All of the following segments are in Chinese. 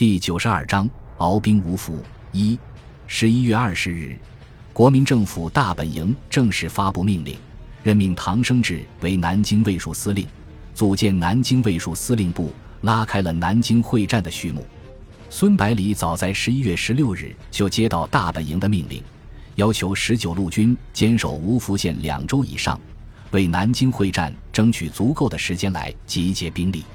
第九十二章鏖兵无福。一，十一月二十日，国民政府大本营正式发布命令，任命唐生智为南京卫戍司令，组建南京卫戍司令部，拉开了南京会战的序幕。孙百里早在十一月十六日就接到大本营的命令，要求十九路军坚守芜湖县两周以上，为南京会战争取足够的时间来集结兵力。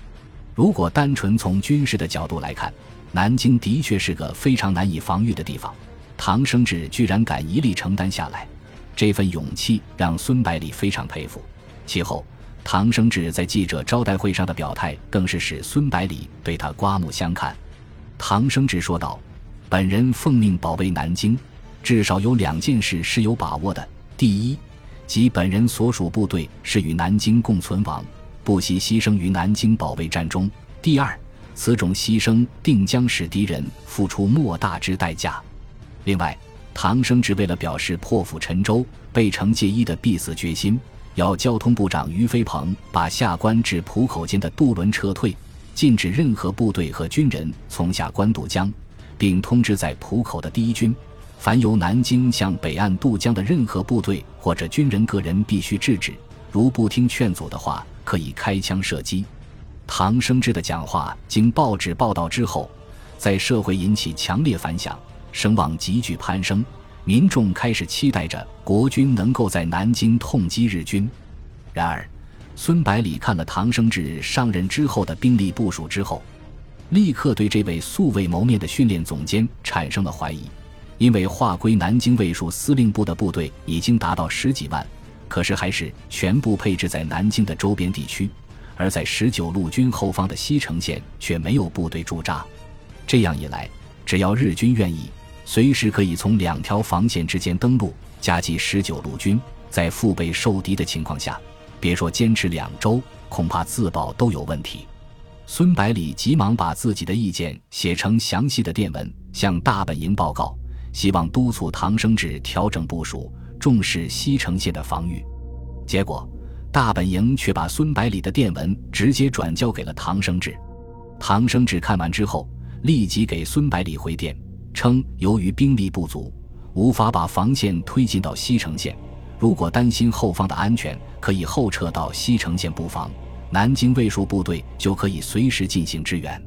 如果单纯从军事的角度来看，南京的确是个非常难以防御的地方。唐生智居然敢一力承担下来，这份勇气让孙百里非常佩服。其后，唐生智在记者招待会上的表态更是使孙百里对他刮目相看。唐生智说道：“本人奉命保卫南京，至少有两件事是有把握的。第一，即本人所属部队是与南京共存亡，不惜牺牲于南京保卫战中；第二，此种牺牲定将使敌人付出莫大之代价。另外，唐生智为了表示破釜沉舟、背城借一的必死决心，要交通部长于飞鹏把下关至浦口间的渡轮撤退。”禁止任何部队和军人从下关渡江，并通知在浦口的第一军，凡由南京向北岸渡江的任何部队或者军人个人必须制止，如不听劝阻的话，可以开枪射击。唐生智的讲话经报纸报道之后，在社会引起强烈反响，声望急剧攀升，民众开始期待着国军能够在南京痛击日军。然而，孙百里看了唐生智上任之后的兵力部署之后，立刻对这位素未谋面的训练总监产生了怀疑。因为划归南京卫戍司令部的部队已经达到十几万，可是还是全部配置在南京的周边地区，而在十九路军后方的西城县却没有部队驻扎。这样一来，只要日军愿意，随时可以从两条防线之间登陆，夹击十九路军，在腹背受敌的情况下。别说坚持两周，恐怕自保都有问题。孙百里急忙把自己的意见写成详细的电文，向大本营报告，希望督促唐生智调整部署，重视西城县的防御。结果，大本营却把孙百里的电文直接转交给了唐生智。唐生智看完之后，立即给孙百里回电，称由于兵力不足，无法把防线推进到西城县。如果担心后方的安全，可以后撤到西城县布防，南京卫戍部队就可以随时进行支援。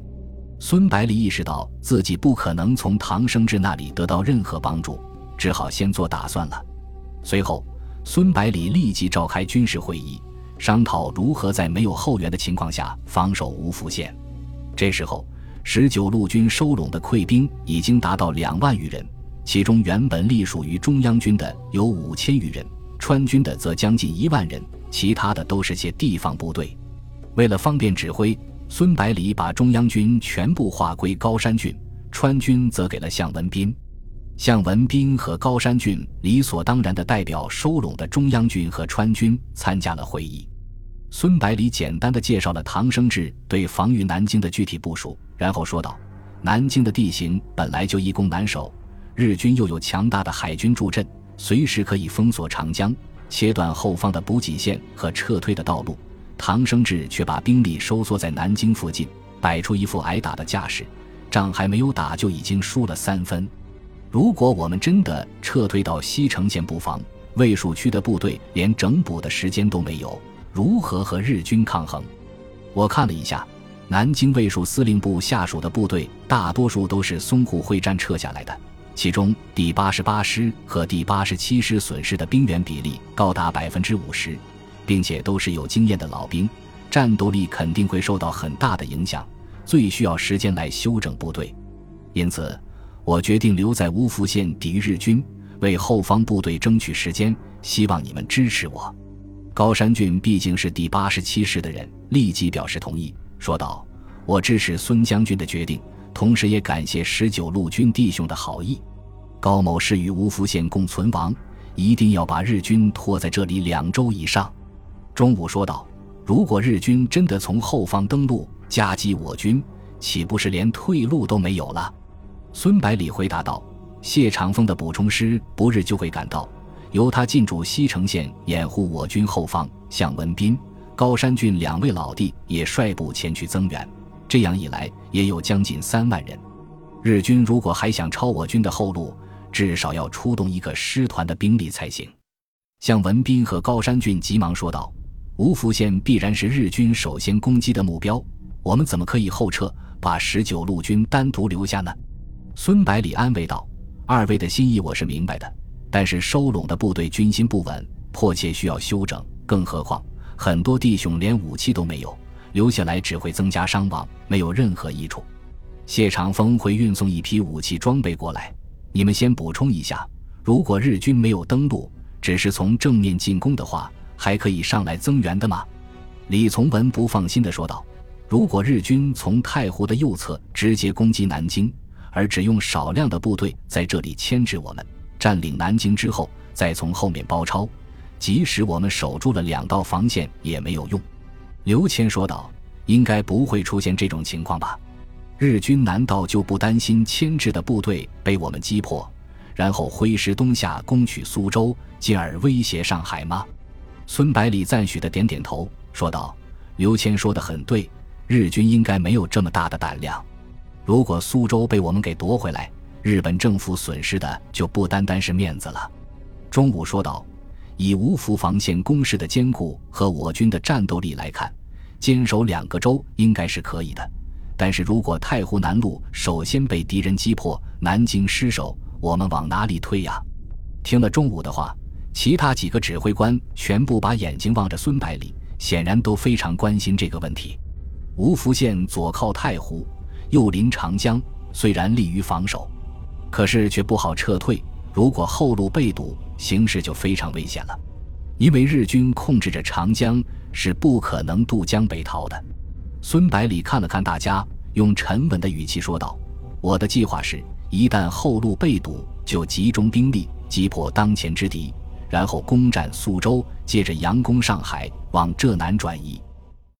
孙百里意识到自己不可能从唐生智那里得到任何帮助，只好先做打算了。随后，孙百里立即召开军事会议，商讨如何在没有后援的情况下防守吴福县。这时候，十九路军收拢的溃兵已经达到两万余人，其中原本隶属于中央军的有五千余人。川军的则将近一万人，其他的都是些地方部队。为了方便指挥，孙百里把中央军全部划归高山郡，川军则给了向文斌。向文斌和高山郡理所当然的代表收拢的中央军和川军参加了会议。孙百里简单的介绍了唐生智对防御南京的具体部署，然后说道：“南京的地形本来就易攻难守，日军又有强大的海军助阵。”随时可以封锁长江，切断后方的补给线和撤退的道路。唐生智却把兵力收缩在南京附近，摆出一副挨打的架势。仗还没有打就已经输了三分。如果我们真的撤退到西城线布防，卫戍区的部队连整补的时间都没有，如何和日军抗衡？我看了一下，南京卫戍司令部下属的部队，大多数都是淞沪会战撤下来的。其中第八十八师和第八十七师损失的兵员比例高达百分之五十，并且都是有经验的老兵，战斗力肯定会受到很大的影响，最需要时间来休整部队。因此，我决定留在芜湖县抵御日军，为后方部队争取时间。希望你们支持我。高山郡毕竟是第八十七师的人，立即表示同意，说道：“我支持孙将军的决定，同时也感谢十九路军弟兄的好意。”高某是与芜湖县共存亡，一定要把日军拖在这里两周以上。中午说道：“如果日军真的从后方登陆夹击我军，岂不是连退路都没有了？”孙百里回答道：“谢长风的补充师不日就会赶到，由他进驻西城县掩护我军后方。向文斌、高山俊两位老弟也率部前去增援，这样一来，也有将近三万人。”日军如果还想抄我军的后路，至少要出动一个师团的兵力才行。向文斌和高山俊急忙说道：“芜福县必然是日军首先攻击的目标，我们怎么可以后撤，把十九路军单独留下呢？”孙百里安慰道：“二位的心意我是明白的，但是收拢的部队军心不稳，迫切需要休整。更何况很多弟兄连武器都没有，留下来只会增加伤亡，没有任何益处。”谢长风会运送一批武器装备过来，你们先补充一下。如果日军没有登陆，只是从正面进攻的话，还可以上来增援的吗？李从文不放心地说道：“如果日军从太湖的右侧直接攻击南京，而只用少量的部队在这里牵制我们，占领南京之后再从后面包抄，即使我们守住了两道防线也没有用。”刘谦说道：“应该不会出现这种情况吧？”日军难道就不担心牵制的部队被我们击破，然后挥师东下攻取苏州，进而威胁上海吗？孙百里赞许的点点头，说道：“刘谦说的很对，日军应该没有这么大的胆量。如果苏州被我们给夺回来，日本政府损失的就不单单是面子了。”中午说道：“以吴福防线攻势的坚固和我军的战斗力来看，坚守两个州应该是可以的。”但是如果太湖南路首先被敌人击破，南京失守，我们往哪里退呀？听了中午的话，其他几个指挥官全部把眼睛望着孙百里，显然都非常关心这个问题。吴福县左靠太湖，又临长江，虽然利于防守，可是却不好撤退。如果后路被堵，形势就非常危险了，因为日军控制着长江，是不可能渡江北逃的。孙百里看了看大家，用沉稳的语气说道：“我的计划是，一旦后路被堵，就集中兵力击破当前之敌，然后攻占苏州，接着佯攻上海，往浙南转移。